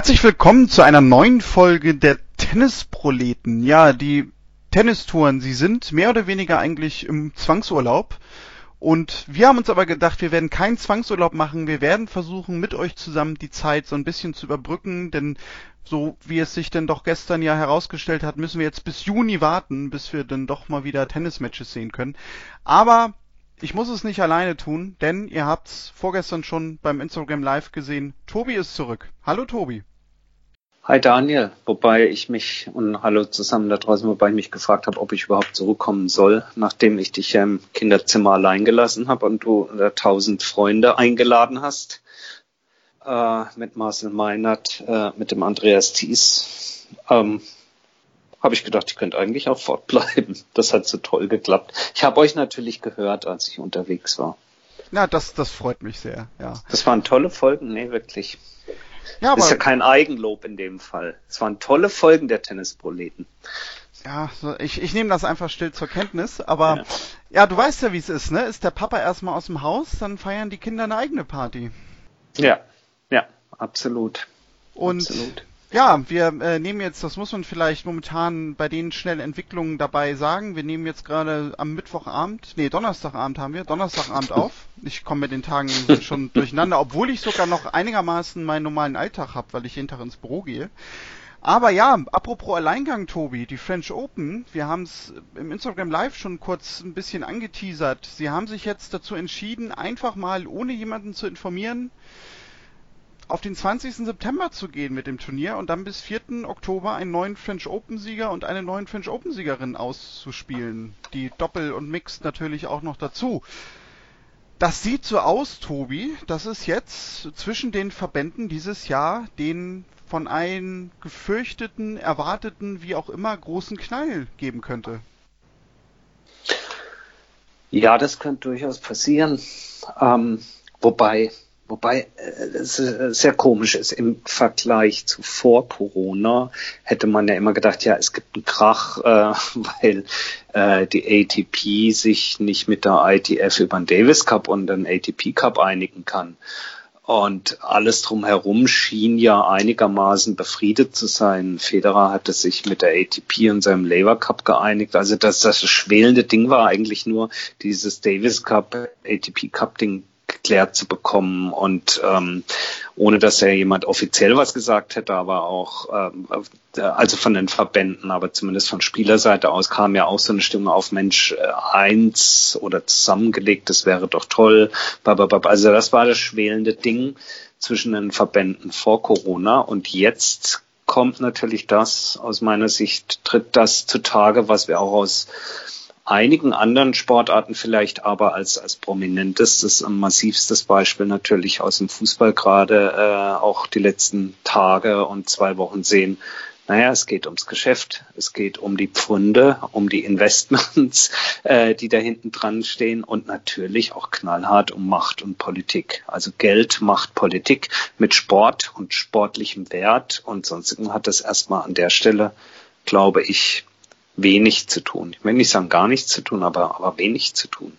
Herzlich willkommen zu einer neuen Folge der Tennisproleten. Ja, die Tennistouren, sie sind mehr oder weniger eigentlich im Zwangsurlaub. Und wir haben uns aber gedacht, wir werden keinen Zwangsurlaub machen. Wir werden versuchen, mit euch zusammen die Zeit so ein bisschen zu überbrücken, denn so wie es sich denn doch gestern ja herausgestellt hat, müssen wir jetzt bis Juni warten, bis wir dann doch mal wieder Tennismatches sehen können. Aber ich muss es nicht alleine tun, denn ihr habt's vorgestern schon beim Instagram Live gesehen. Tobi ist zurück. Hallo Tobi. Hi Daniel, wobei ich mich und hallo zusammen da draußen, wobei ich mich gefragt habe, ob ich überhaupt zurückkommen soll, nachdem ich dich ja im Kinderzimmer allein gelassen habe und du tausend Freunde eingeladen hast äh, mit Marcel Meinert, äh, mit dem Andreas Thies. Ähm, habe ich gedacht, ich könnte eigentlich auch fortbleiben. Das hat so toll geklappt. Ich habe euch natürlich gehört, als ich unterwegs war. Na, das, das freut mich sehr, ja. Das waren tolle Folgen, nee, wirklich. Ja, aber das ist ja kein Eigenlob in dem Fall. Es waren tolle Folgen der Tennisproleten. Ja, ich, ich nehme das einfach still zur Kenntnis, aber ja. ja, du weißt ja, wie es ist, ne? Ist der Papa erstmal aus dem Haus, dann feiern die Kinder eine eigene Party. Ja, ja, absolut. Und absolut. Ja, wir äh, nehmen jetzt, das muss man vielleicht momentan bei den schnellen Entwicklungen dabei sagen, wir nehmen jetzt gerade am Mittwochabend, nee, Donnerstagabend haben wir, Donnerstagabend auf. Ich komme mit den Tagen schon durcheinander, obwohl ich sogar noch einigermaßen meinen normalen Alltag habe, weil ich jeden Tag ins Büro gehe. Aber ja, apropos Alleingang, Tobi, die French Open, wir haben es im Instagram Live schon kurz ein bisschen angeteasert. Sie haben sich jetzt dazu entschieden, einfach mal ohne jemanden zu informieren, auf den 20. September zu gehen mit dem Turnier und dann bis 4. Oktober einen neuen French Open Sieger und eine neuen French Open Siegerin auszuspielen. Die Doppel und Mixed natürlich auch noch dazu. Das sieht so aus, Tobi, dass es jetzt zwischen den Verbänden dieses Jahr den von einem gefürchteten, erwarteten, wie auch immer, großen Knall geben könnte. Ja, das könnte durchaus passieren. Ähm, wobei Wobei äh, es äh, sehr komisch ist. Im Vergleich zu vor Corona hätte man ja immer gedacht, ja, es gibt einen Krach, äh, weil äh, die ATP sich nicht mit der ITF über den Davis Cup und den ATP Cup einigen kann. Und alles drumherum schien ja einigermaßen befriedet zu sein. Federer hatte sich mit der ATP und seinem Labour Cup geeinigt. Also das, das schwelende Ding war eigentlich nur dieses Davis Cup, ATP Cup Ding geklärt zu bekommen. Und ähm, ohne dass ja jemand offiziell was gesagt hätte, aber auch ähm, also von den Verbänden, aber zumindest von Spielerseite aus kam ja auch so eine Stimmung auf Mensch äh, eins oder zusammengelegt, das wäre doch toll. Also das war das schwelende Ding zwischen den Verbänden vor Corona. Und jetzt kommt natürlich das, aus meiner Sicht tritt das zutage, was wir auch aus einigen anderen Sportarten vielleicht aber als, als prominentestes und massivstes Beispiel natürlich aus dem Fußball gerade äh, auch die letzten Tage und zwei Wochen sehen. Naja, es geht ums Geschäft, es geht um die Pfunde, um die Investments, äh, die da hinten dran stehen und natürlich auch knallhart um Macht und Politik. Also Geld macht Politik mit Sport und sportlichem Wert und sonstigen hat das erstmal an der Stelle, glaube ich, wenig zu tun. Ich will nicht sagen gar nichts zu tun, aber, aber wenig zu tun.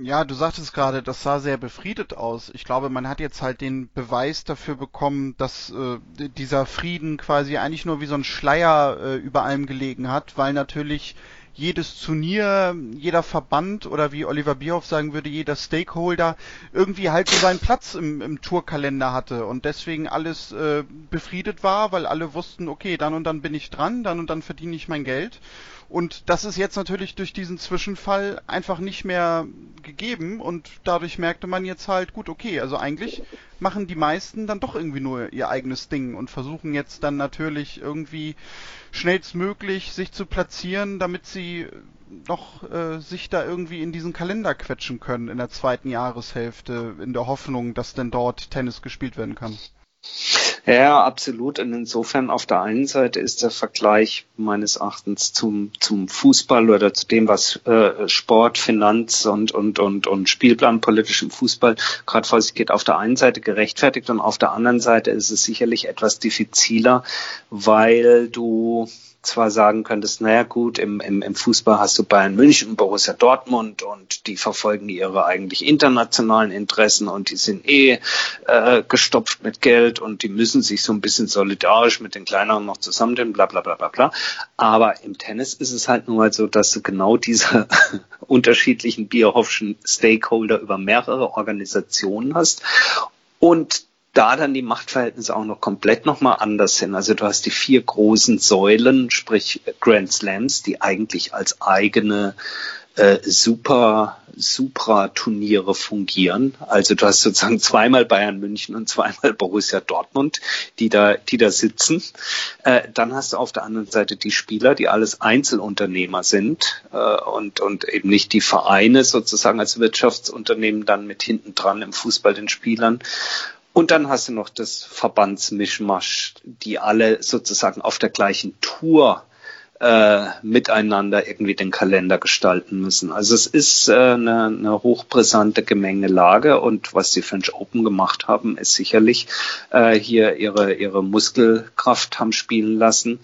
Ja, du sagtest gerade, das sah sehr befriedet aus. Ich glaube, man hat jetzt halt den Beweis dafür bekommen, dass äh, dieser Frieden quasi eigentlich nur wie so ein Schleier äh, über allem gelegen hat, weil natürlich jedes Turnier, jeder Verband oder wie Oliver Bierhoff sagen würde, jeder Stakeholder irgendwie halt so seinen Platz im, im Tourkalender hatte und deswegen alles äh, befriedet war, weil alle wussten, okay, dann und dann bin ich dran, dann und dann verdiene ich mein Geld. Und das ist jetzt natürlich durch diesen Zwischenfall einfach nicht mehr gegeben und dadurch merkte man jetzt halt, gut, okay, also eigentlich machen die meisten dann doch irgendwie nur ihr eigenes Ding und versuchen jetzt dann natürlich irgendwie schnellstmöglich sich zu platzieren, damit sie noch äh, sich da irgendwie in diesen Kalender quetschen können in der zweiten Jahreshälfte, in der Hoffnung, dass denn dort Tennis gespielt werden kann. Ja, absolut. Und insofern auf der einen Seite ist der Vergleich meines Erachtens zum, zum Fußball oder zu dem, was äh, Sport, Finanz und, und, und, und Spielplan politisch im Fußball gerade vor sich geht, auf der einen Seite gerechtfertigt und auf der anderen Seite ist es sicherlich etwas diffiziler, weil du zwar sagen könntest, naja gut, im, im, im Fußball hast du Bayern München und Borussia Dortmund und die verfolgen ihre eigentlich internationalen Interessen und die sind eh äh, gestopft mit Geld und die müssen sich so ein bisschen solidarisch mit den kleineren noch zusammentun, bla bla bla bla bla. Aber im Tennis ist es halt nun mal so, dass du genau diese unterschiedlichen Bierhoffschen Stakeholder über mehrere Organisationen hast und da dann die Machtverhältnisse auch noch komplett nochmal anders sind. Also du hast die vier großen Säulen, sprich Grand Slams, die eigentlich als eigene äh, super Supra-Turniere fungieren. Also du hast sozusagen zweimal Bayern München und zweimal Borussia Dortmund, die da, die da sitzen. Äh, dann hast du auf der anderen Seite die Spieler, die alles Einzelunternehmer sind äh, und, und eben nicht die Vereine sozusagen als Wirtschaftsunternehmen dann mit hinten dran im Fußball den Spielern. Und dann hast du noch das Verbandsmischmasch, die alle sozusagen auf der gleichen Tour äh, miteinander irgendwie den Kalender gestalten müssen. Also es ist äh, eine, eine hochbrisante Gemengelage und was die French Open gemacht haben, ist sicherlich äh, hier ihre, ihre Muskelkraft haben spielen lassen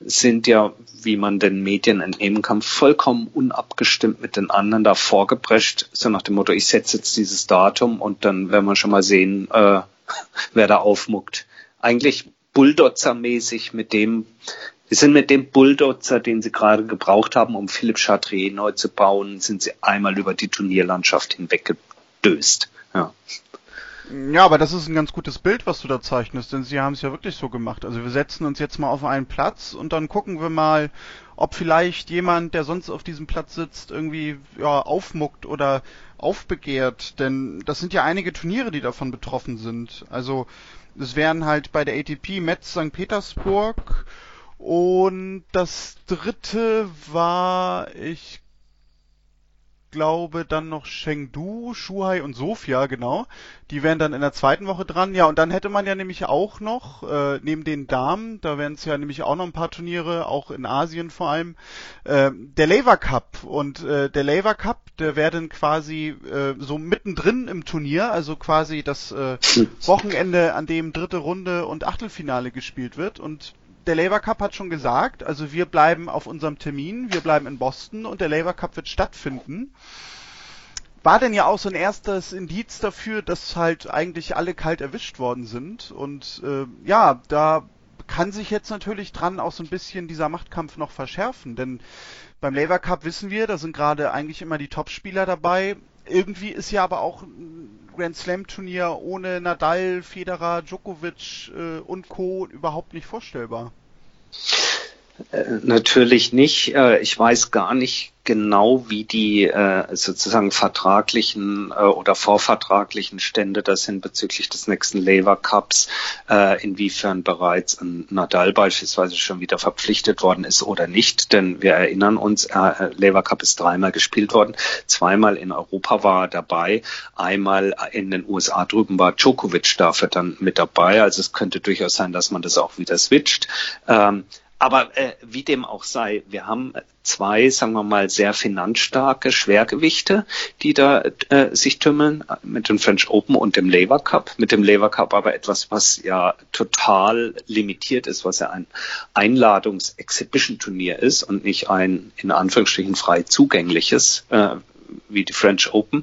sind ja, wie man den Medien entnehmen kann, vollkommen unabgestimmt mit den anderen da vorgeprescht, so nach dem Motto, ich setze jetzt dieses Datum und dann werden wir schon mal sehen, äh, wer da aufmuckt. Eigentlich Bulldozer-mäßig mit dem, wir sind mit dem Bulldozer, den sie gerade gebraucht haben, um Philipp Chatrier neu zu bauen, sind sie einmal über die Turnierlandschaft hinweggedöst. Ja. Ja, aber das ist ein ganz gutes Bild, was du da zeichnest, denn sie haben es ja wirklich so gemacht. Also wir setzen uns jetzt mal auf einen Platz und dann gucken wir mal, ob vielleicht jemand, der sonst auf diesem Platz sitzt, irgendwie ja, aufmuckt oder aufbegehrt. Denn das sind ja einige Turniere, die davon betroffen sind. Also es wären halt bei der ATP Metz St. Petersburg und das dritte war, ich glaube, dann noch Chengdu, Shuhai und Sofia, genau. Die wären dann in der zweiten Woche dran. Ja, und dann hätte man ja nämlich auch noch, äh, neben den Damen, da wären es ja nämlich auch noch ein paar Turniere, auch in Asien vor allem, äh, der Lever Cup. Und äh, der Lever Cup, der wäre dann quasi äh, so mittendrin im Turnier, also quasi das äh, Wochenende, an dem dritte Runde und Achtelfinale gespielt wird. Und der Labour Cup hat schon gesagt, also wir bleiben auf unserem Termin, wir bleiben in Boston und der Labour Cup wird stattfinden. War denn ja auch so ein erstes Indiz dafür, dass halt eigentlich alle kalt erwischt worden sind. Und äh, ja, da kann sich jetzt natürlich dran auch so ein bisschen dieser Machtkampf noch verschärfen. Denn beim Labour Cup wissen wir, da sind gerade eigentlich immer die Topspieler dabei. Irgendwie ist ja aber auch Grand Slam Turnier ohne Nadal, Federer, Djokovic äh, und Co. überhaupt nicht vorstellbar. Äh, natürlich nicht. Äh, ich weiß gar nicht genau, wie die äh, sozusagen vertraglichen oder vorvertraglichen Stände das sind bezüglich des nächsten Lever Cups, inwiefern bereits ein Nadal beispielsweise schon wieder verpflichtet worden ist oder nicht. Denn wir erinnern uns, Lever Cup ist dreimal gespielt worden. Zweimal in Europa war er dabei. Einmal in den USA drüben war Djokovic dafür dann mit dabei. Also es könnte durchaus sein, dass man das auch wieder switcht. Aber äh, wie dem auch sei, wir haben zwei, sagen wir mal, sehr finanzstarke Schwergewichte, die da äh, sich tümmeln mit dem French Open und dem Lever Cup. Mit dem Lever Cup aber etwas, was ja total limitiert ist, was ja ein Einladungs-Exhibition-Turnier ist und nicht ein in Anführungsstrichen frei zugängliches. Äh, wie die French Open.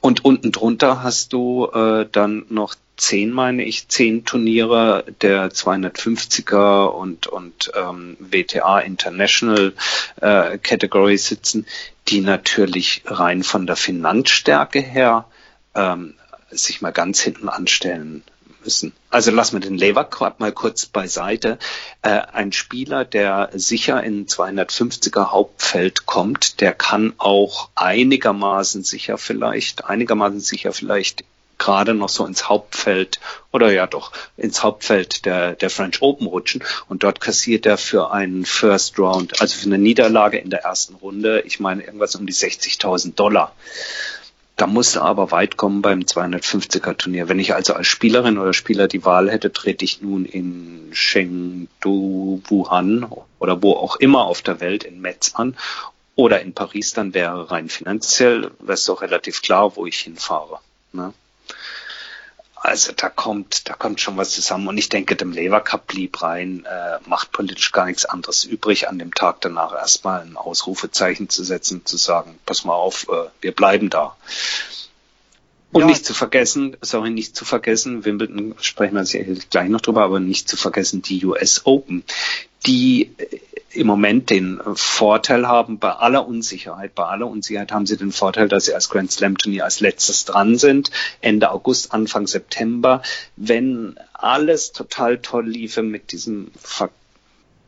Und unten drunter hast du äh, dann noch zehn, meine ich, zehn Turniere der 250er und, und ähm, WTA International äh, Category sitzen, die natürlich rein von der Finanzstärke her ähm, sich mal ganz hinten anstellen müssen. Also lassen wir den Lever Cup mal kurz beiseite. Äh, ein Spieler, der sicher in 250er Hauptfeld kommt, der kann auch einigermaßen sicher vielleicht, einigermaßen sicher vielleicht gerade noch so ins Hauptfeld oder ja doch ins Hauptfeld der, der French Open rutschen und dort kassiert er für einen First Round, also für eine Niederlage in der ersten Runde, ich meine irgendwas um die 60.000 Dollar. Da musste aber weit kommen beim 250er Turnier. Wenn ich also als Spielerin oder Spieler die Wahl hätte, trete ich nun in Chengdu, Wuhan oder wo auch immer auf der Welt in Metz an oder in Paris, dann wäre rein finanziell, wäre es doch relativ klar, wo ich hinfahre. Ne? Also da kommt, da kommt schon was zusammen. Und ich denke, dem Lever Cup blieb rein, äh, macht politisch gar nichts anderes übrig, an dem Tag danach erstmal ein Ausrufezeichen zu setzen, zu sagen, pass mal auf, äh, wir bleiben da. Und ja. nicht zu vergessen, sorry, nicht zu vergessen, Wimbledon sprechen wir sicherlich gleich noch drüber, aber nicht zu vergessen die US Open, die äh, im Moment den Vorteil haben, bei aller Unsicherheit, bei aller Unsicherheit haben sie den Vorteil, dass sie als Grand Slam Turnier als letztes dran sind, Ende August, Anfang September. Wenn alles total toll liefe mit diesem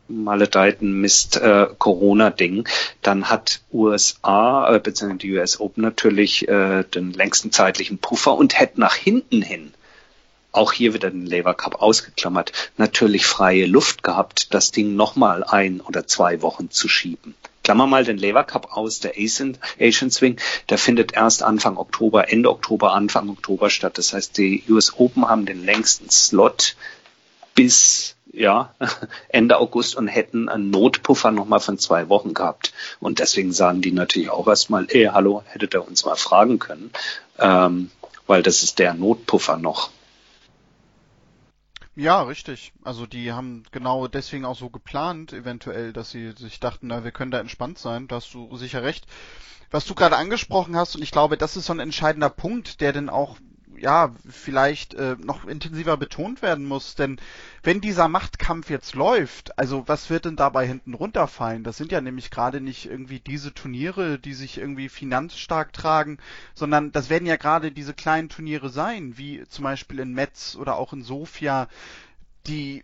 maledeiten Mist äh, Corona-Ding, dann hat USA äh, bzw. die US Open natürlich äh, den längsten zeitlichen Puffer und hätte nach hinten hin auch hier wieder den Lever Cup ausgeklammert, natürlich freie Luft gehabt, das Ding nochmal ein oder zwei Wochen zu schieben. Klammer mal den Lever Cup aus, der Asian, Asian Swing, der findet erst Anfang Oktober, Ende Oktober, Anfang Oktober statt. Das heißt, die US Open haben den längsten Slot bis ja, Ende August und hätten einen Notpuffer nochmal von zwei Wochen gehabt. Und deswegen sagen die natürlich auch erstmal, ey, hallo, hättet ihr uns mal fragen können, ähm, weil das ist der Notpuffer noch. Ja, richtig. Also die haben genau deswegen auch so geplant, eventuell, dass sie sich dachten, na, wir können da entspannt sein. Da hast du sicher recht. Was du gerade angesprochen hast, und ich glaube, das ist so ein entscheidender Punkt, der denn auch ja, vielleicht äh, noch intensiver betont werden muss. Denn wenn dieser Machtkampf jetzt läuft, also was wird denn dabei hinten runterfallen? Das sind ja nämlich gerade nicht irgendwie diese Turniere, die sich irgendwie finanzstark tragen, sondern das werden ja gerade diese kleinen Turniere sein, wie zum Beispiel in Metz oder auch in Sofia, die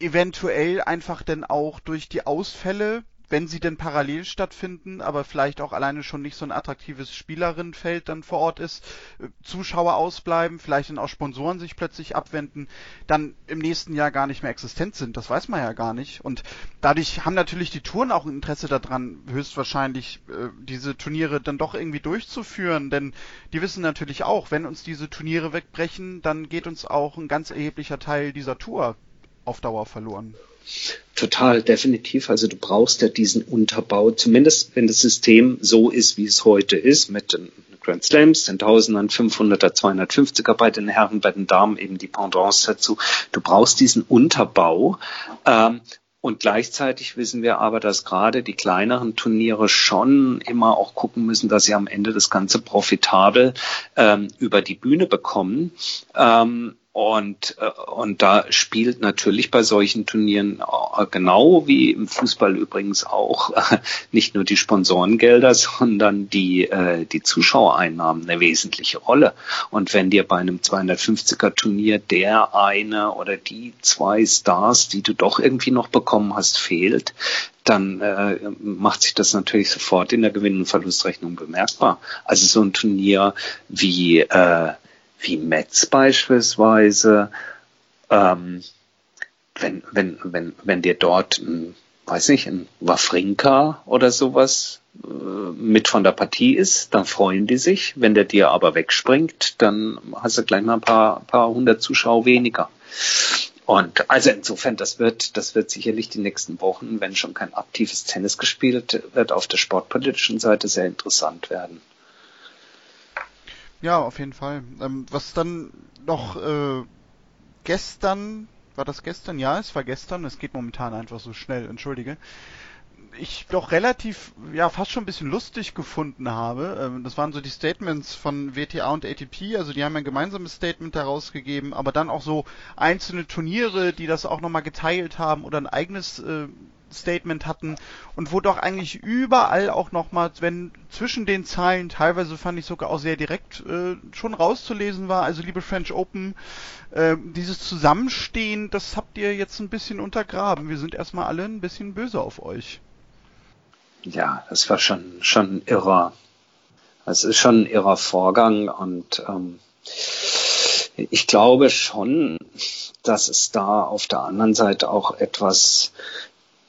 eventuell einfach denn auch durch die Ausfälle wenn sie denn parallel stattfinden, aber vielleicht auch alleine schon nicht so ein attraktives Spielerinnenfeld dann vor Ort ist, äh, Zuschauer ausbleiben, vielleicht dann auch Sponsoren sich plötzlich abwenden, dann im nächsten Jahr gar nicht mehr existent sind. Das weiß man ja gar nicht. Und dadurch haben natürlich die Touren auch ein Interesse daran, höchstwahrscheinlich äh, diese Turniere dann doch irgendwie durchzuführen, denn die wissen natürlich auch, wenn uns diese Turniere wegbrechen, dann geht uns auch ein ganz erheblicher Teil dieser Tour auf Dauer verloren. Total, definitiv. Also du brauchst ja diesen Unterbau, zumindest wenn das System so ist, wie es heute ist, mit den Grand Slams, den Tausendern, 500er, 250er bei den Herren, bei den Damen eben die Pendants dazu. Du brauchst diesen Unterbau. Ähm, und gleichzeitig wissen wir aber, dass gerade die kleineren Turniere schon immer auch gucken müssen, dass sie am Ende das Ganze profitabel ähm, über die Bühne bekommen. Ähm, und, äh, und da spielt natürlich bei solchen Turnieren äh, genau wie im Fußball übrigens auch nicht nur die Sponsorengelder, sondern die, äh, die Zuschauereinnahmen eine wesentliche Rolle. Und wenn dir bei einem 250er Turnier der eine oder die zwei Stars, die du doch irgendwie noch bekommen hast, fehlt, dann äh, macht sich das natürlich sofort in der Gewinn- und Verlustrechnung bemerkbar. Also so ein Turnier wie äh, wie Metz beispielsweise, ähm, wenn, wenn, wenn, wenn dir dort ein, weiß nicht, ein Wafrinka oder sowas äh, mit von der Partie ist, dann freuen die sich. Wenn der dir aber wegspringt, dann hast du gleich mal ein paar, paar hundert Zuschauer weniger. Und also insofern, das wird, das wird sicherlich die nächsten Wochen, wenn schon kein aktives Tennis gespielt wird, auf der sportpolitischen Seite sehr interessant werden. Ja, auf jeden Fall. Ähm, was dann noch äh, gestern, war das gestern? Ja, es war gestern. Es geht momentan einfach so schnell, entschuldige. Ich doch relativ, ja, fast schon ein bisschen lustig gefunden habe. Ähm, das waren so die Statements von WTA und ATP. Also die haben ein gemeinsames Statement daraus gegeben, aber dann auch so einzelne Turniere, die das auch nochmal geteilt haben oder ein eigenes äh, Statement hatten und wo doch eigentlich überall auch nochmal, wenn zwischen den Zeilen teilweise fand ich sogar auch sehr direkt äh, schon rauszulesen war, also liebe French Open, äh, dieses Zusammenstehen, das habt ihr jetzt ein bisschen untergraben. Wir sind erstmal alle ein bisschen böse auf euch. Ja, das war schon, schon irrer. Es ist schon ein irrer Vorgang und ähm, ich glaube schon, dass es da auf der anderen Seite auch etwas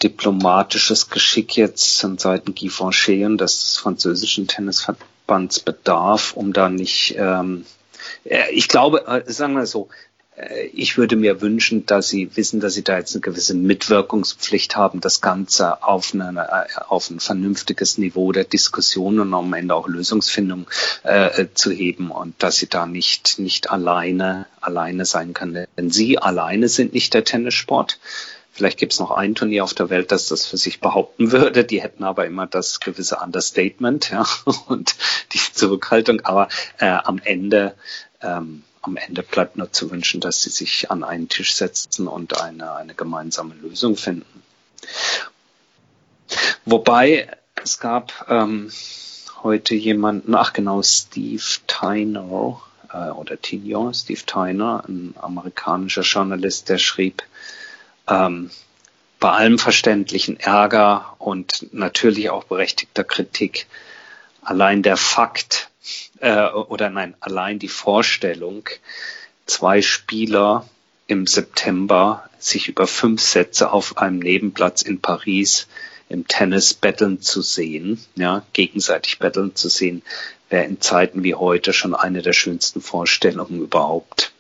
diplomatisches Geschick jetzt von Seiten Guy Fanchet und des französischen Tennisverbands bedarf, um da nicht, ähm, äh, ich glaube, äh, sagen wir so, äh, ich würde mir wünschen, dass Sie wissen, dass Sie da jetzt eine gewisse Mitwirkungspflicht haben, das Ganze auf, eine, auf ein vernünftiges Niveau der Diskussion und am Ende auch Lösungsfindung äh, zu heben und dass Sie da nicht, nicht alleine alleine sein kann. Denn sie alleine sind nicht der Tennissport. Vielleicht gibt es noch ein Turnier auf der Welt, das das für sich behaupten würde. Die hätten aber immer das gewisse Understatement ja, und die Zurückhaltung. Aber äh, am Ende ähm, am Ende bleibt nur zu wünschen, dass sie sich an einen Tisch setzen und eine, eine gemeinsame Lösung finden. Wobei es gab ähm, heute jemanden, ach genau, Steve Tyner äh, oder Tignon, Steve Tyner, ein amerikanischer Journalist, der schrieb, ähm, bei allem verständlichen Ärger und natürlich auch berechtigter Kritik, allein der Fakt, äh, oder nein, allein die Vorstellung, zwei Spieler im September sich über fünf Sätze auf einem Nebenplatz in Paris im Tennis betteln zu sehen, ja, gegenseitig betteln zu sehen, wäre in Zeiten wie heute schon eine der schönsten Vorstellungen überhaupt.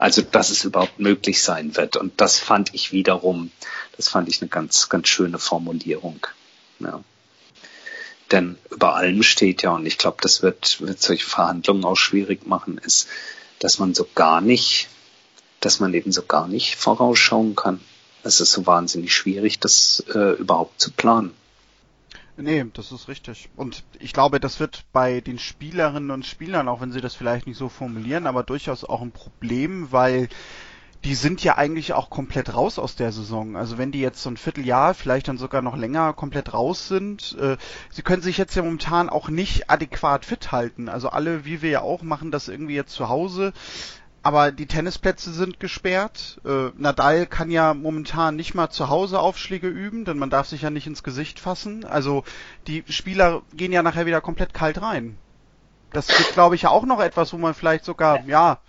Also, dass es überhaupt möglich sein wird. Und das fand ich wiederum, das fand ich eine ganz, ganz schöne Formulierung. Ja. Denn über allem steht ja, und ich glaube, das wird, wird solche Verhandlungen auch schwierig machen, ist, dass man so gar nicht, dass man eben so gar nicht vorausschauen kann. Es ist so wahnsinnig schwierig, das äh, überhaupt zu planen. Nee, das ist richtig. Und ich glaube, das wird bei den Spielerinnen und Spielern, auch wenn sie das vielleicht nicht so formulieren, aber durchaus auch ein Problem, weil die sind ja eigentlich auch komplett raus aus der Saison. Also wenn die jetzt so ein Vierteljahr, vielleicht dann sogar noch länger komplett raus sind, äh, sie können sich jetzt ja momentan auch nicht adäquat fit halten. Also alle, wie wir ja auch, machen das irgendwie jetzt zu Hause. Aber die Tennisplätze sind gesperrt. Äh, Nadal kann ja momentan nicht mal zu Hause Aufschläge üben, denn man darf sich ja nicht ins Gesicht fassen. Also die Spieler gehen ja nachher wieder komplett kalt rein. Das ist, glaube ich, ja auch noch etwas, wo man vielleicht sogar, ja,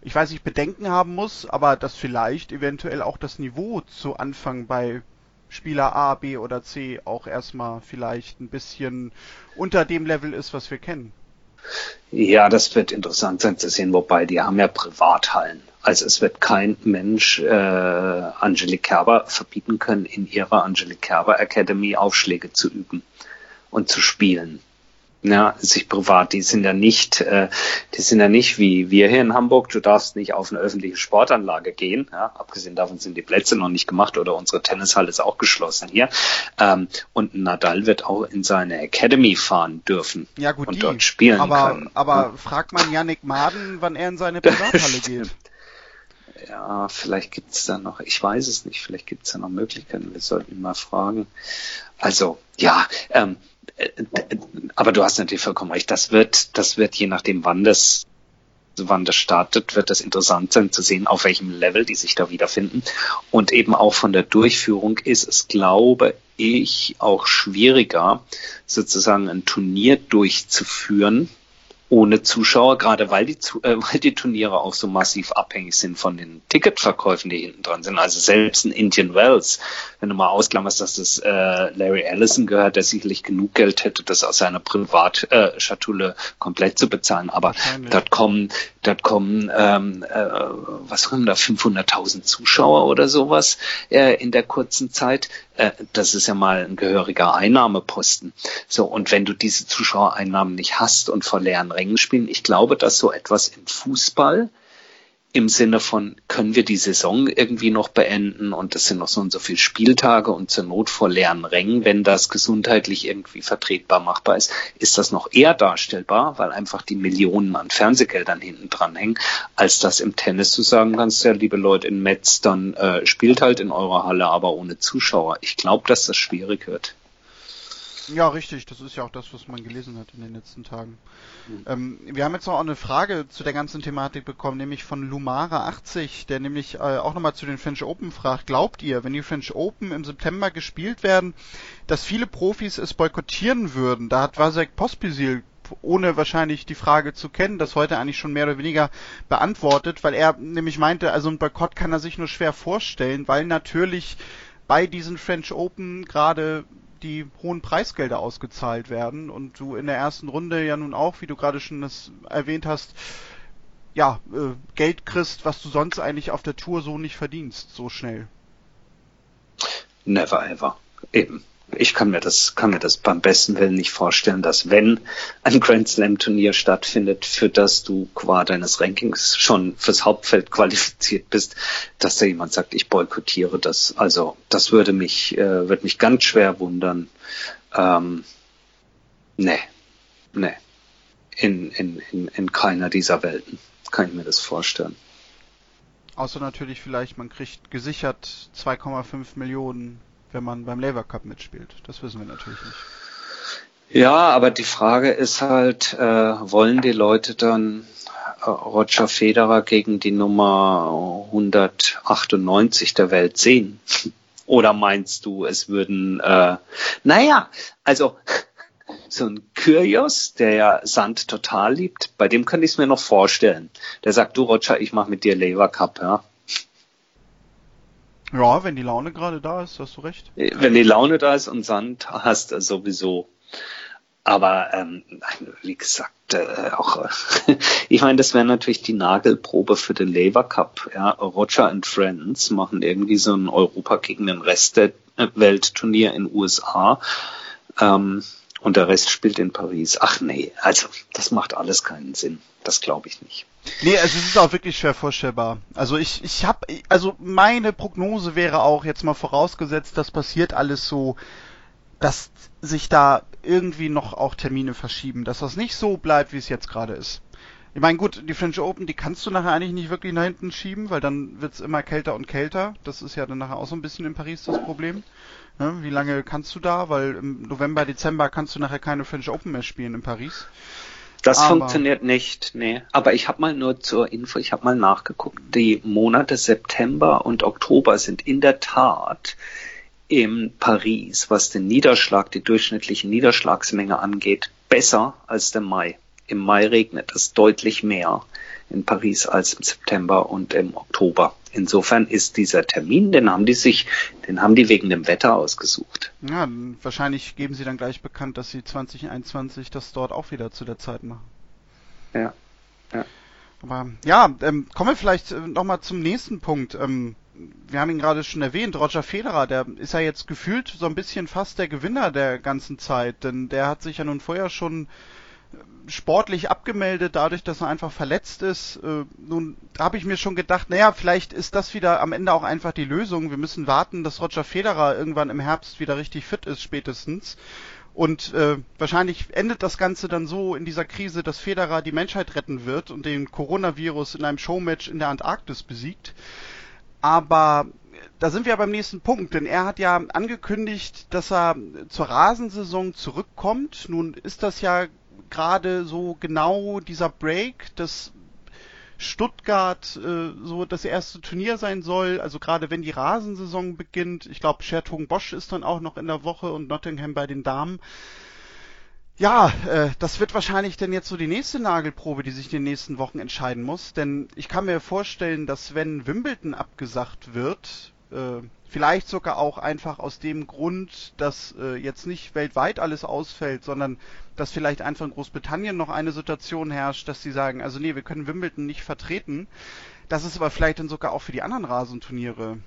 ich weiß nicht, Bedenken haben muss, aber dass vielleicht eventuell auch das Niveau zu Anfang bei Spieler A, B oder C auch erstmal vielleicht ein bisschen unter dem Level ist, was wir kennen. Ja, das wird interessant sein zu sehen, wobei die haben ja Privathallen. Also es wird kein Mensch äh, Angelique Kerber verbieten können, in ihrer Angelique Kerber Academy Aufschläge zu üben und zu spielen ja, sich privat, die sind ja nicht, äh, die sind ja nicht wie wir hier in Hamburg, du darfst nicht auf eine öffentliche Sportanlage gehen, ja, abgesehen davon sind die Plätze noch nicht gemacht oder unsere Tennishalle ist auch geschlossen hier. Ähm, und Nadal wird auch in seine Academy fahren dürfen ja, gut, und die, dort spielen aber, können. Aber ja. fragt man Yannick Maden, wann er in seine Privathalle geht? Ja, vielleicht gibt's da noch, ich weiß es nicht, vielleicht gibt's da noch Möglichkeiten, wir sollten ihn mal fragen. Also, ja, ähm, aber du hast natürlich vollkommen recht. Das wird, das wird je nachdem, wann das, wann das startet, wird das interessant sein zu sehen, auf welchem Level die sich da wiederfinden. Und eben auch von der Durchführung ist es, glaube ich, auch schwieriger, sozusagen ein Turnier durchzuführen, ohne Zuschauer, gerade weil die, äh, weil die Turniere auch so massiv abhängig sind von den Ticketverkäufen, die hinten dran sind. Also selbst ein Indian Wells, wenn du mal ausklammerst, dass das äh, Larry Ellison gehört, der sicherlich genug Geld hätte, das aus seiner Privatschatulle äh, komplett zu bezahlen. Aber dort kommen, dort kommen, ähm, äh, was kommen da, 500.000 Zuschauer oder sowas äh, in der kurzen Zeit. Äh, das ist ja mal ein gehöriger Einnahmeposten. So, und wenn du diese Zuschauereinnahmen nicht hast und vor leeren Rängen spielen, ich glaube, dass so etwas im Fußball im Sinne von, können wir die Saison irgendwie noch beenden und es sind noch so und so viele Spieltage und zur Not vor leeren Rängen, wenn das gesundheitlich irgendwie vertretbar machbar ist, ist das noch eher darstellbar, weil einfach die Millionen an Fernsehgeldern hinten dran hängen, als das im Tennis zu sagen kannst, ja, liebe Leute in Metz, dann äh, spielt halt in eurer Halle, aber ohne Zuschauer. Ich glaube, dass das schwierig wird. Ja, richtig. Das ist ja auch das, was man gelesen hat in den letzten Tagen. Mhm. Ähm, wir haben jetzt noch eine Frage zu der ganzen Thematik bekommen, nämlich von Lumara80, der nämlich äh, auch nochmal zu den French Open fragt. Glaubt ihr, wenn die French Open im September gespielt werden, dass viele Profis es boykottieren würden? Da hat Vasek Pospisil ohne wahrscheinlich die Frage zu kennen, das heute eigentlich schon mehr oder weniger beantwortet, weil er nämlich meinte, also ein Boykott kann er sich nur schwer vorstellen, weil natürlich bei diesen French Open gerade die hohen Preisgelder ausgezahlt werden und du in der ersten Runde ja nun auch, wie du gerade schon das erwähnt hast, ja, äh, Geld kriegst, was du sonst eigentlich auf der Tour so nicht verdienst, so schnell. Never ever. Eben. Ich kann mir das, kann mir das beim besten Willen nicht vorstellen, dass wenn ein Grand Slam Turnier stattfindet, für das du qua deines Rankings schon fürs Hauptfeld qualifiziert bist, dass da jemand sagt, ich boykottiere das. Also, das würde mich, äh, würde mich ganz schwer wundern. Ähm, nee, nee. In, in, in, in keiner dieser Welten kann ich mir das vorstellen. Außer natürlich vielleicht, man kriegt gesichert 2,5 Millionen wenn man beim Lever Cup mitspielt. Das wissen wir natürlich nicht. Ja, aber die Frage ist halt, äh, wollen die Leute dann äh, Roger Federer gegen die Nummer 198 der Welt sehen? Oder meinst du, es würden, äh, naja, also so ein Kyrios, der ja Sand total liebt, bei dem könnte ich es mir noch vorstellen. Der sagt, du Roger, ich mache mit dir Lever Cup, ja. Ja, wenn die Laune gerade da ist, hast du recht. Wenn die Laune da ist und Sand hast, du sowieso. Aber ähm, wie gesagt, äh, auch äh, ich meine, das wäre natürlich die Nagelprobe für den Labour Cup. Ja, Roger and Friends machen irgendwie so ein Europa gegen den Rest der Weltturnier in USA. Ähm, und der Rest spielt in Paris. Ach nee, also das macht alles keinen Sinn. Das glaube ich nicht. Nee, also es ist auch wirklich schwer vorstellbar. Also ich, ich habe, also meine Prognose wäre auch jetzt mal vorausgesetzt, das passiert alles so, dass sich da irgendwie noch auch Termine verschieben, dass das nicht so bleibt, wie es jetzt gerade ist. Ich meine, gut, die French Open, die kannst du nachher eigentlich nicht wirklich nach hinten schieben, weil dann wird's immer kälter und kälter. Das ist ja dann nachher auch so ein bisschen in Paris das Problem. Ne? Wie lange kannst du da? Weil im November, Dezember kannst du nachher keine French Open mehr spielen in Paris. Das aber funktioniert nicht, nee. Aber ich habe mal nur zur Info, ich habe mal nachgeguckt. Die Monate September und Oktober sind in der Tat in Paris, was den Niederschlag, die durchschnittliche Niederschlagsmenge angeht, besser als der Mai. Im Mai regnet es deutlich mehr in Paris als im September und im Oktober. Insofern ist dieser Termin, den haben die sich, den haben die wegen dem Wetter ausgesucht. Ja, wahrscheinlich geben sie dann gleich bekannt, dass sie 2021 das dort auch wieder zu der Zeit machen. Ja. ja. Aber ja, ähm, kommen wir vielleicht äh, nochmal zum nächsten Punkt. Ähm, wir haben ihn gerade schon erwähnt, Roger Federer, der ist ja jetzt gefühlt so ein bisschen fast der Gewinner der ganzen Zeit, denn der hat sich ja nun vorher schon sportlich abgemeldet, dadurch, dass er einfach verletzt ist. Äh, nun habe ich mir schon gedacht, naja, vielleicht ist das wieder am Ende auch einfach die Lösung. Wir müssen warten, dass Roger Federer irgendwann im Herbst wieder richtig fit ist, spätestens. Und äh, wahrscheinlich endet das Ganze dann so in dieser Krise, dass Federer die Menschheit retten wird und den Coronavirus in einem Showmatch in der Antarktis besiegt. Aber da sind wir beim nächsten Punkt, denn er hat ja angekündigt, dass er zur Rasensaison zurückkommt. Nun ist das ja gerade so genau dieser Break, dass Stuttgart äh, so das erste Turnier sein soll, also gerade wenn die Rasensaison beginnt. Ich glaube, Schertung Bosch ist dann auch noch in der Woche und Nottingham bei den Damen. Ja, äh, das wird wahrscheinlich dann jetzt so die nächste Nagelprobe, die sich in den nächsten Wochen entscheiden muss. Denn ich kann mir vorstellen, dass wenn Wimbledon abgesagt wird, äh, vielleicht sogar auch einfach aus dem Grund, dass äh, jetzt nicht weltweit alles ausfällt, sondern dass vielleicht einfach in Großbritannien noch eine Situation herrscht, dass sie sagen, also nee, wir können Wimbledon nicht vertreten. Dass es aber vielleicht dann sogar auch für die anderen Rasenturniere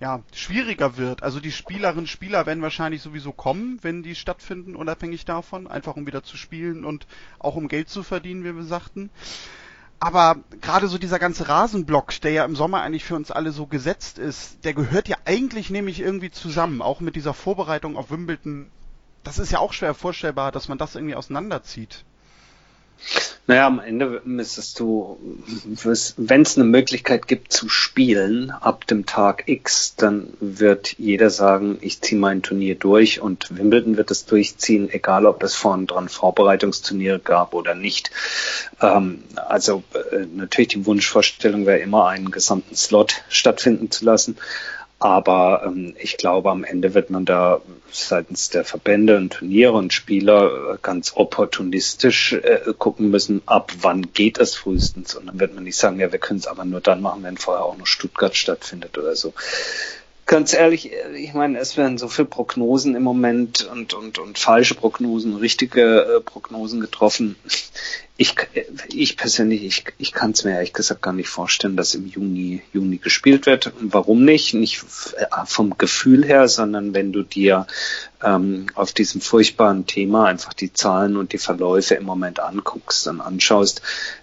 ja, schwieriger wird. Also die Spielerinnen Spieler werden wahrscheinlich sowieso kommen, wenn die stattfinden, unabhängig davon, einfach um wieder zu spielen und auch um Geld zu verdienen, wie wir sagten. Aber gerade so dieser ganze Rasenblock, der ja im Sommer eigentlich für uns alle so gesetzt ist, der gehört ja eigentlich nämlich irgendwie zusammen, auch mit dieser Vorbereitung auf Wimbledon. Das ist ja auch schwer vorstellbar, dass man das irgendwie auseinanderzieht. Naja, am Ende müsstest du, wenn es eine Möglichkeit gibt zu spielen ab dem Tag X, dann wird jeder sagen, ich ziehe mein Turnier durch und Wimbledon wird es durchziehen, egal ob es vorn dran Vorbereitungsturniere gab oder nicht. Ähm, also äh, natürlich die Wunschvorstellung wäre immer, einen gesamten Slot stattfinden zu lassen. Aber ähm, ich glaube, am Ende wird man da seitens der Verbände und Turniere und Spieler äh, ganz opportunistisch äh, gucken müssen, ab wann geht es frühestens. Und dann wird man nicht sagen, ja, wir können es aber nur dann machen, wenn vorher auch noch Stuttgart stattfindet oder so. Ganz ehrlich, ich meine, es werden so viele Prognosen im Moment und, und, und falsche Prognosen, richtige äh, Prognosen getroffen. Ich, ich persönlich, ich, ich kann es mir ehrlich gesagt gar nicht vorstellen, dass im Juni, Juni gespielt wird. Und warum nicht? Nicht äh, vom Gefühl her, sondern wenn du dir ähm, auf diesem furchtbaren Thema einfach die Zahlen und die Verläufe im Moment anguckst, dann anschaust,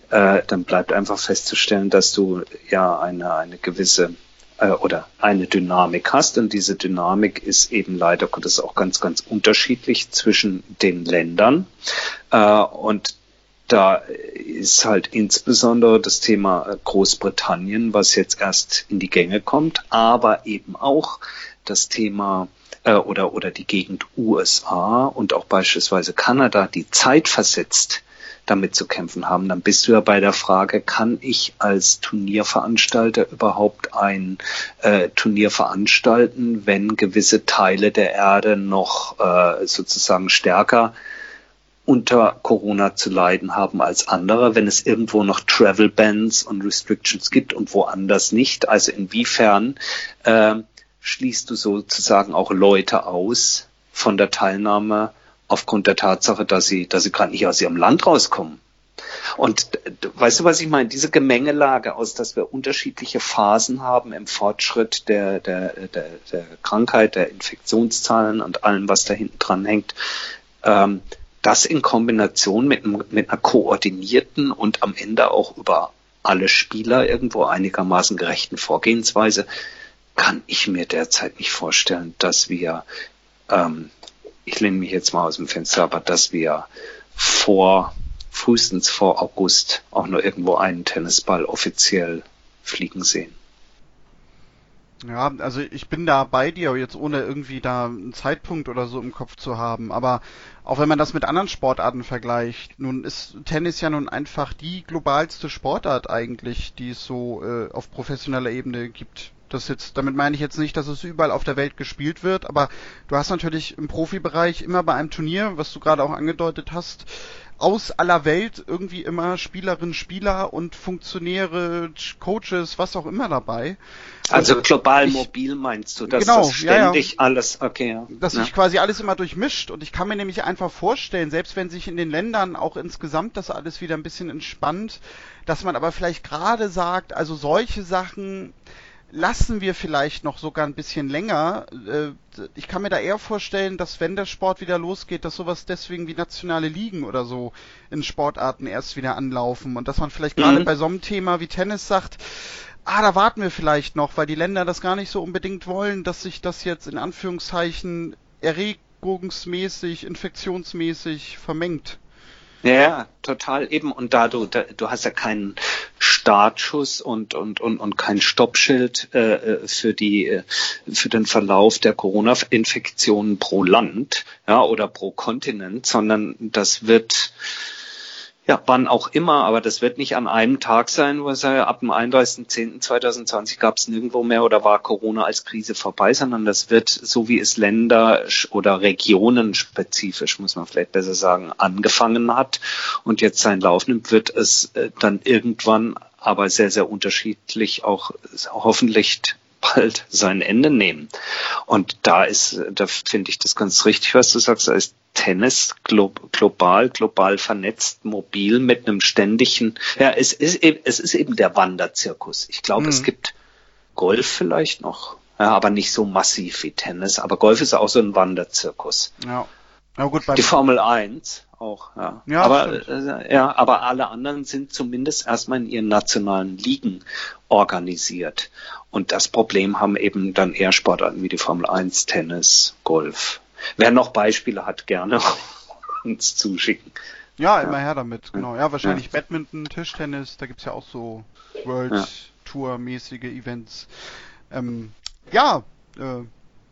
äh, dann bleibt einfach festzustellen, dass du ja eine, eine gewisse äh, oder eine Dynamik hast. Und diese Dynamik ist eben leider Gottes auch ganz, ganz unterschiedlich zwischen den Ländern. Äh, und da ist halt insbesondere das Thema Großbritannien, was jetzt erst in die Gänge kommt, aber eben auch das Thema äh, oder, oder die Gegend USA und auch beispielsweise Kanada, die zeitversetzt damit zu kämpfen haben, dann bist du ja bei der Frage, kann ich als Turnierveranstalter überhaupt ein äh, Turnier veranstalten, wenn gewisse Teile der Erde noch äh, sozusagen stärker unter Corona zu leiden haben als andere, wenn es irgendwo noch Travel Bans und Restrictions gibt und woanders nicht. Also inwiefern äh, schließt du sozusagen auch Leute aus von der Teilnahme aufgrund der Tatsache, dass sie, dass sie gerade nicht aus ihrem Land rauskommen. Und weißt du, was ich meine? Diese Gemengelage aus, dass wir unterschiedliche Phasen haben im Fortschritt der, der, der, der Krankheit, der Infektionszahlen und allem, was da hinten dran hängt, ähm, das in Kombination mit, mit einer koordinierten und am Ende auch über alle Spieler irgendwo einigermaßen gerechten Vorgehensweise, kann ich mir derzeit nicht vorstellen, dass wir ähm, ich lehne mich jetzt mal aus dem Fenster, aber dass wir vor, frühestens vor August auch nur irgendwo einen Tennisball offiziell fliegen sehen. Ja, also ich bin da bei dir, jetzt ohne irgendwie da einen Zeitpunkt oder so im Kopf zu haben. Aber auch wenn man das mit anderen Sportarten vergleicht, nun ist Tennis ja nun einfach die globalste Sportart eigentlich, die es so äh, auf professioneller Ebene gibt. Das jetzt, damit meine ich jetzt nicht, dass es überall auf der Welt gespielt wird, aber du hast natürlich im Profibereich immer bei einem Turnier, was du gerade auch angedeutet hast, aus aller Welt irgendwie immer Spielerinnen, Spieler und Funktionäre, Coaches, was auch immer dabei. Also und global ich, mobil meinst du, dass genau, das ständig ja, ja. alles, okay, ja. Dass sich quasi alles immer durchmischt und ich kann mir nämlich einfach vorstellen, selbst wenn sich in den Ländern auch insgesamt das alles wieder ein bisschen entspannt, dass man aber vielleicht gerade sagt, also solche Sachen, lassen wir vielleicht noch sogar ein bisschen länger. Äh, ich kann mir da eher vorstellen, dass wenn der Sport wieder losgeht, dass sowas deswegen wie nationale Ligen oder so in Sportarten erst wieder anlaufen und dass man vielleicht mhm. gerade bei so einem Thema wie Tennis sagt, ah, da warten wir vielleicht noch, weil die Länder das gar nicht so unbedingt wollen, dass sich das jetzt in Anführungszeichen erregungsmäßig, infektionsmäßig vermengt. Ja, total eben. Und da du, da, du hast ja keinen Startschuss und und und und kein Stoppschild äh, äh für die äh, für den Verlauf der Corona-Infektionen pro Land, ja oder pro Kontinent, sondern das wird ja, wann auch immer, aber das wird nicht an einem Tag sein, wo es ja ab dem 31.10.2020 gab es nirgendwo mehr oder war Corona als Krise vorbei, sondern das wird, so wie es Länder oder Regionen spezifisch, muss man vielleicht besser sagen, angefangen hat und jetzt seinen Lauf nimmt, wird es äh, dann irgendwann aber sehr, sehr unterschiedlich auch hoffentlich bald sein Ende nehmen. Und da ist, da finde ich das ganz richtig, was du sagst, da ist Tennis global, global vernetzt, mobil mit einem ständigen, ja, es ist eben, es ist eben der Wanderzirkus. Ich glaube, mhm. es gibt Golf vielleicht noch, ja, aber nicht so massiv wie Tennis. Aber Golf ist auch so ein Wanderzirkus. Ja. Ja, gut, Die Formel 1 auch, ja. ja aber, äh, ja, aber alle anderen sind zumindest erstmal in ihren nationalen Ligen organisiert. Und das Problem haben eben dann eher Sportarten wie die Formel 1, Tennis, Golf. Wer noch Beispiele hat, gerne uns zuschicken. Ja, immer her damit, genau. Ja, wahrscheinlich ja. Badminton, Tischtennis, da gibt's ja auch so World ja. Tour-mäßige Events. Ähm, ja, äh,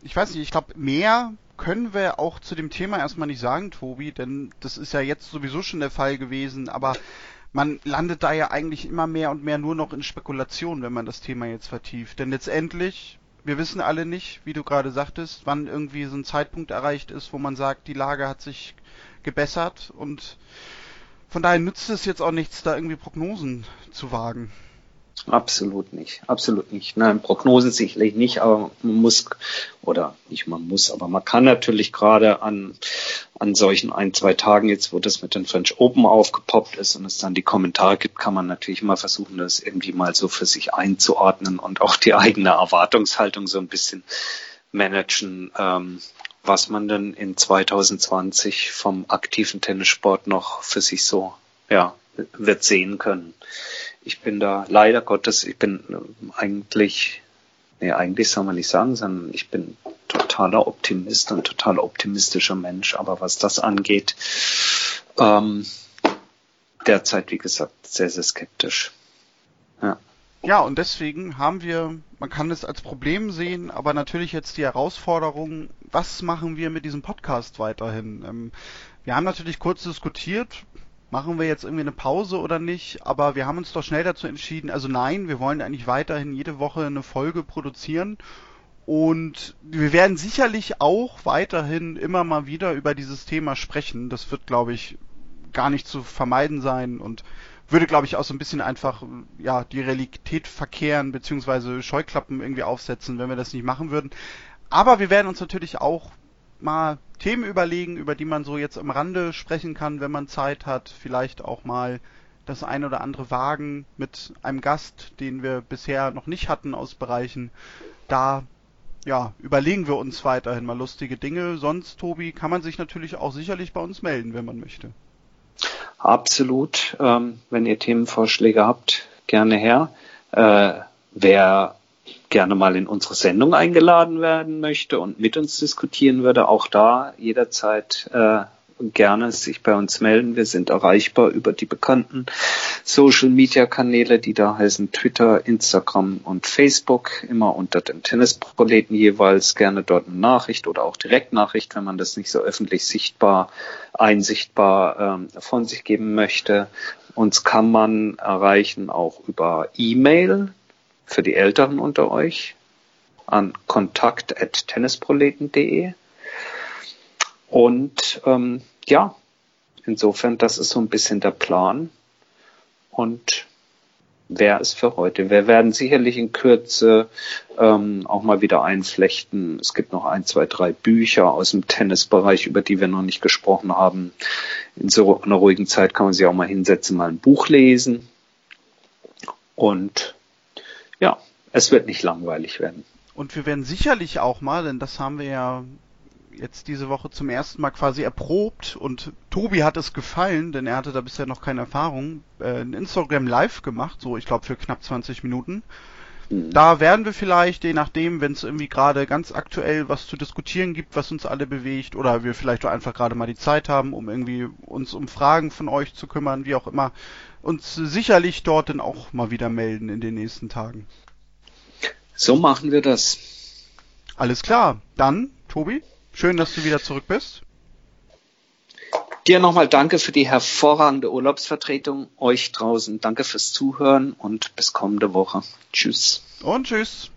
ich weiß nicht, ich glaube, mehr können wir auch zu dem Thema erstmal nicht sagen, Tobi, denn das ist ja jetzt sowieso schon der Fall gewesen, aber man landet da ja eigentlich immer mehr und mehr nur noch in Spekulation, wenn man das Thema jetzt vertieft. Denn letztendlich, wir wissen alle nicht, wie du gerade sagtest, wann irgendwie so ein Zeitpunkt erreicht ist, wo man sagt, die Lage hat sich gebessert und von daher nützt es jetzt auch nichts, da irgendwie Prognosen zu wagen. Absolut nicht, absolut nicht. Nein, Prognosen sicherlich nicht, aber man muss, oder nicht man muss, aber man kann natürlich gerade an, an solchen ein, zwei Tagen jetzt, wo das mit den French Open aufgepoppt ist und es dann die Kommentare gibt, kann man natürlich mal versuchen, das irgendwie mal so für sich einzuordnen und auch die eigene Erwartungshaltung so ein bisschen managen, ähm, was man denn in 2020 vom aktiven Tennissport noch für sich so, ja, wird sehen können ich bin da leider Gottes, ich bin äh, eigentlich, nee, eigentlich soll man nicht sagen, sondern ich bin totaler Optimist und total optimistischer Mensch. Aber was das angeht, ähm, derzeit, wie gesagt, sehr, sehr skeptisch. Ja. Ja, und deswegen haben wir, man kann es als Problem sehen, aber natürlich jetzt die Herausforderung, was machen wir mit diesem Podcast weiterhin? Ähm, wir haben natürlich kurz diskutiert, machen wir jetzt irgendwie eine Pause oder nicht, aber wir haben uns doch schnell dazu entschieden, also nein, wir wollen eigentlich weiterhin jede Woche eine Folge produzieren und wir werden sicherlich auch weiterhin immer mal wieder über dieses Thema sprechen. Das wird, glaube ich, gar nicht zu vermeiden sein und würde, glaube ich, auch so ein bisschen einfach ja die Realität verkehren beziehungsweise Scheuklappen irgendwie aufsetzen, wenn wir das nicht machen würden. Aber wir werden uns natürlich auch mal Themen überlegen, über die man so jetzt am Rande sprechen kann, wenn man Zeit hat. Vielleicht auch mal das ein oder andere wagen mit einem Gast, den wir bisher noch nicht hatten aus Bereichen. Da ja, überlegen wir uns weiterhin mal lustige Dinge. Sonst, Tobi, kann man sich natürlich auch sicherlich bei uns melden, wenn man möchte. Absolut. Ähm, wenn ihr Themenvorschläge habt, gerne her. Äh, wer gerne mal in unsere Sendung eingeladen werden möchte und mit uns diskutieren würde, auch da jederzeit äh, gerne sich bei uns melden. Wir sind erreichbar über die bekannten Social Media Kanäle, die da heißen Twitter, Instagram und Facebook, immer unter den Tennisproleten jeweils gerne dort eine Nachricht oder auch Direktnachricht, wenn man das nicht so öffentlich sichtbar, einsichtbar ähm, von sich geben möchte. Uns kann man erreichen auch über E-Mail für die Älteren unter euch an kontakt.tennisproleten.de. Und ähm, ja, insofern, das ist so ein bisschen der Plan. Und wer ist für heute? Wir werden sicherlich in Kürze ähm, auch mal wieder einflechten. Es gibt noch ein, zwei, drei Bücher aus dem Tennisbereich, über die wir noch nicht gesprochen haben. In so einer ruhigen Zeit kann man sich auch mal hinsetzen, mal ein Buch lesen. Und ja, es wird nicht langweilig werden. Und wir werden sicherlich auch mal, denn das haben wir ja jetzt diese Woche zum ersten Mal quasi erprobt und Tobi hat es gefallen, denn er hatte da bisher noch keine Erfahrung, äh, ein Instagram Live gemacht, so ich glaube für knapp 20 Minuten. Mhm. Da werden wir vielleicht, je nachdem, wenn es irgendwie gerade ganz aktuell was zu diskutieren gibt, was uns alle bewegt, oder wir vielleicht auch einfach gerade mal die Zeit haben, um irgendwie uns um Fragen von euch zu kümmern, wie auch immer, uns sicherlich dort dann auch mal wieder melden in den nächsten Tagen. So machen wir das. Alles klar. Dann, Tobi, schön, dass du wieder zurück bist. Dir nochmal danke für die hervorragende Urlaubsvertretung. Euch draußen danke fürs Zuhören und bis kommende Woche. Tschüss. Und tschüss.